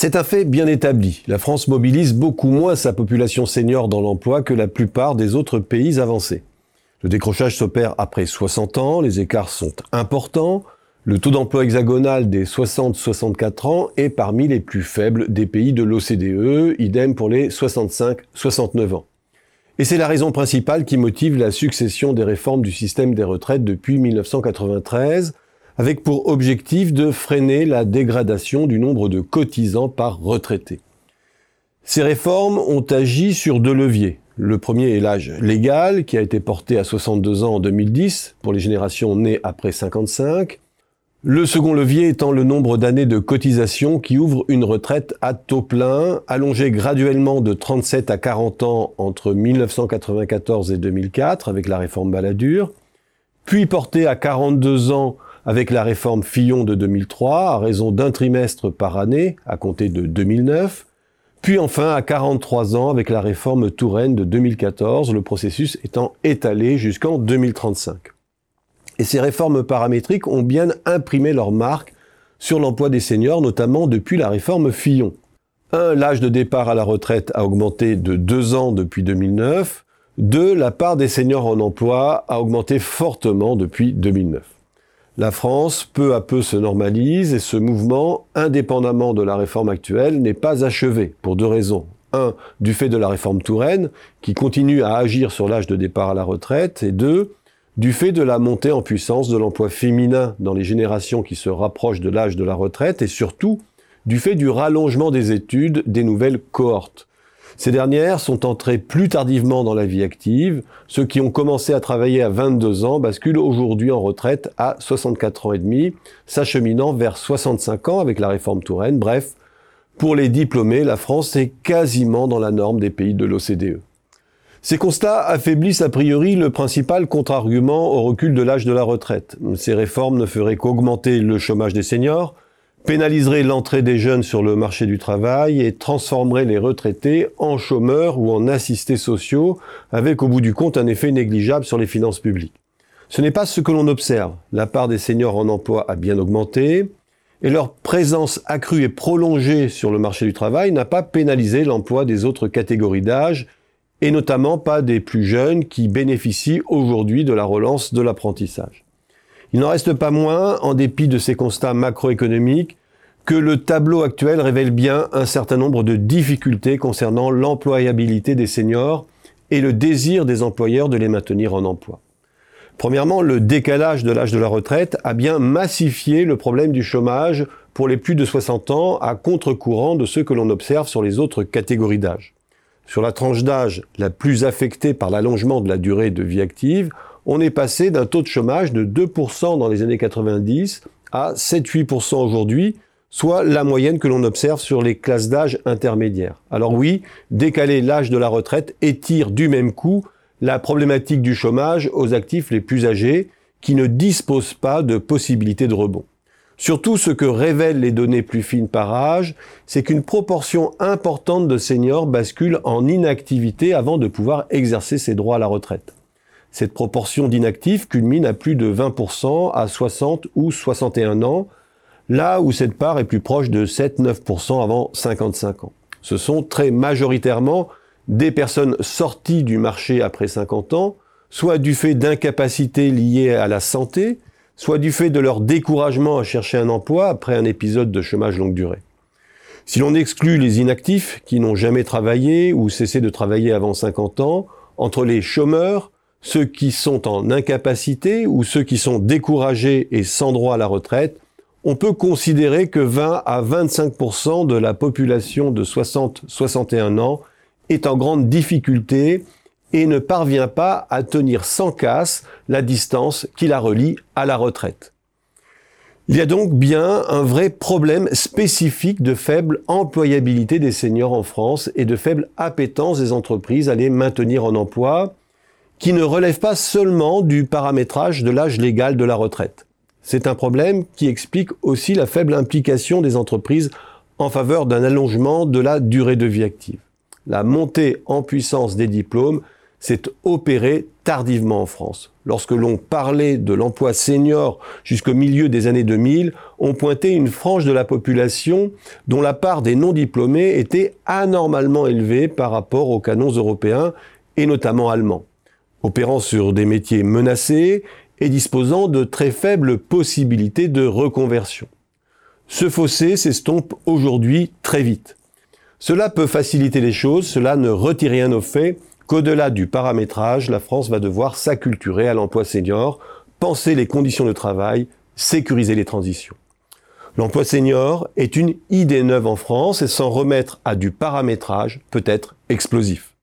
C'est un fait bien établi. La France mobilise beaucoup moins sa population senior dans l'emploi que la plupart des autres pays avancés. Le décrochage s'opère après 60 ans, les écarts sont importants, le taux d'emploi hexagonal des 60-64 ans est parmi les plus faibles des pays de l'OCDE, idem pour les 65-69 ans. Et c'est la raison principale qui motive la succession des réformes du système des retraites depuis 1993, avec pour objectif de freiner la dégradation du nombre de cotisants par retraité. Ces réformes ont agi sur deux leviers. Le premier est l'âge légal, qui a été porté à 62 ans en 2010 pour les générations nées après 55. Le second levier étant le nombre d'années de cotisation qui ouvre une retraite à taux plein, allongée graduellement de 37 à 40 ans entre 1994 et 2004 avec la réforme Balladur, puis portée à 42 ans avec la réforme Fillon de 2003 à raison d'un trimestre par année à compter de 2009, puis enfin à 43 ans avec la réforme Touraine de 2014, le processus étant étalé jusqu'en 2035. Et ces réformes paramétriques ont bien imprimé leur marque sur l'emploi des seniors, notamment depuis la réforme Fillon. Un, l'âge de départ à la retraite a augmenté de 2 ans depuis 2009. Deux, la part des seniors en emploi a augmenté fortement depuis 2009. La France, peu à peu, se normalise et ce mouvement, indépendamment de la réforme actuelle, n'est pas achevé pour deux raisons. Un, du fait de la réforme Touraine, qui continue à agir sur l'âge de départ à la retraite, et deux, du fait de la montée en puissance de l'emploi féminin dans les générations qui se rapprochent de l'âge de la retraite, et surtout du fait du rallongement des études des nouvelles cohortes. Ces dernières sont entrées plus tardivement dans la vie active. Ceux qui ont commencé à travailler à 22 ans basculent aujourd'hui en retraite à 64 ans et demi, s'acheminant vers 65 ans avec la réforme Touraine. Bref, pour les diplômés, la France est quasiment dans la norme des pays de l'OCDE. Ces constats affaiblissent a priori le principal contre-argument au recul de l'âge de la retraite. Ces réformes ne feraient qu'augmenter le chômage des seniors, pénaliserait l'entrée des jeunes sur le marché du travail et transformerait les retraités en chômeurs ou en assistés sociaux, avec au bout du compte un effet négligeable sur les finances publiques. Ce n'est pas ce que l'on observe. La part des seniors en emploi a bien augmenté, et leur présence accrue et prolongée sur le marché du travail n'a pas pénalisé l'emploi des autres catégories d'âge, et notamment pas des plus jeunes qui bénéficient aujourd'hui de la relance de l'apprentissage. Il n'en reste pas moins, en dépit de ces constats macroéconomiques, que le tableau actuel révèle bien un certain nombre de difficultés concernant l'employabilité des seniors et le désir des employeurs de les maintenir en emploi. Premièrement, le décalage de l'âge de la retraite a bien massifié le problème du chômage pour les plus de 60 ans à contre-courant de ce que l'on observe sur les autres catégories d'âge. Sur la tranche d'âge la plus affectée par l'allongement de la durée de vie active, on est passé d'un taux de chômage de 2% dans les années 90 à 7-8% aujourd'hui, soit la moyenne que l'on observe sur les classes d'âge intermédiaires. Alors oui, décaler l'âge de la retraite étire du même coup la problématique du chômage aux actifs les plus âgés qui ne disposent pas de possibilités de rebond. Surtout, ce que révèlent les données plus fines par âge, c'est qu'une proportion importante de seniors bascule en inactivité avant de pouvoir exercer ses droits à la retraite. Cette proportion d'inactifs culmine à plus de 20% à 60 ou 61 ans, là où cette part est plus proche de 7-9% avant 55 ans. Ce sont très majoritairement des personnes sorties du marché après 50 ans, soit du fait d'incapacités liées à la santé, soit du fait de leur découragement à chercher un emploi après un épisode de chômage longue durée. Si l'on exclut les inactifs qui n'ont jamais travaillé ou cessé de travailler avant 50 ans, entre les chômeurs, ceux qui sont en incapacité ou ceux qui sont découragés et sans droit à la retraite, on peut considérer que 20 à 25% de la population de 60-61 ans est en grande difficulté et ne parvient pas à tenir sans casse la distance qui la relie à la retraite. Il y a donc bien un vrai problème spécifique de faible employabilité des seniors en France et de faible appétence des entreprises à les maintenir en emploi, qui ne relève pas seulement du paramétrage de l'âge légal de la retraite. C'est un problème qui explique aussi la faible implication des entreprises en faveur d'un allongement de la durée de vie active. La montée en puissance des diplômes s'est opéré tardivement en France. Lorsque l'on parlait de l'emploi senior jusqu'au milieu des années 2000, on pointait une frange de la population dont la part des non-diplômés était anormalement élevée par rapport aux canons européens et notamment allemands, opérant sur des métiers menacés et disposant de très faibles possibilités de reconversion. Ce fossé s'estompe aujourd'hui très vite. Cela peut faciliter les choses, cela ne retire rien au fait qu'au-delà du paramétrage, la France va devoir s'acculturer à l'emploi senior, penser les conditions de travail, sécuriser les transitions. L'emploi senior est une idée neuve en France et s'en remettre à du paramétrage peut être explosif.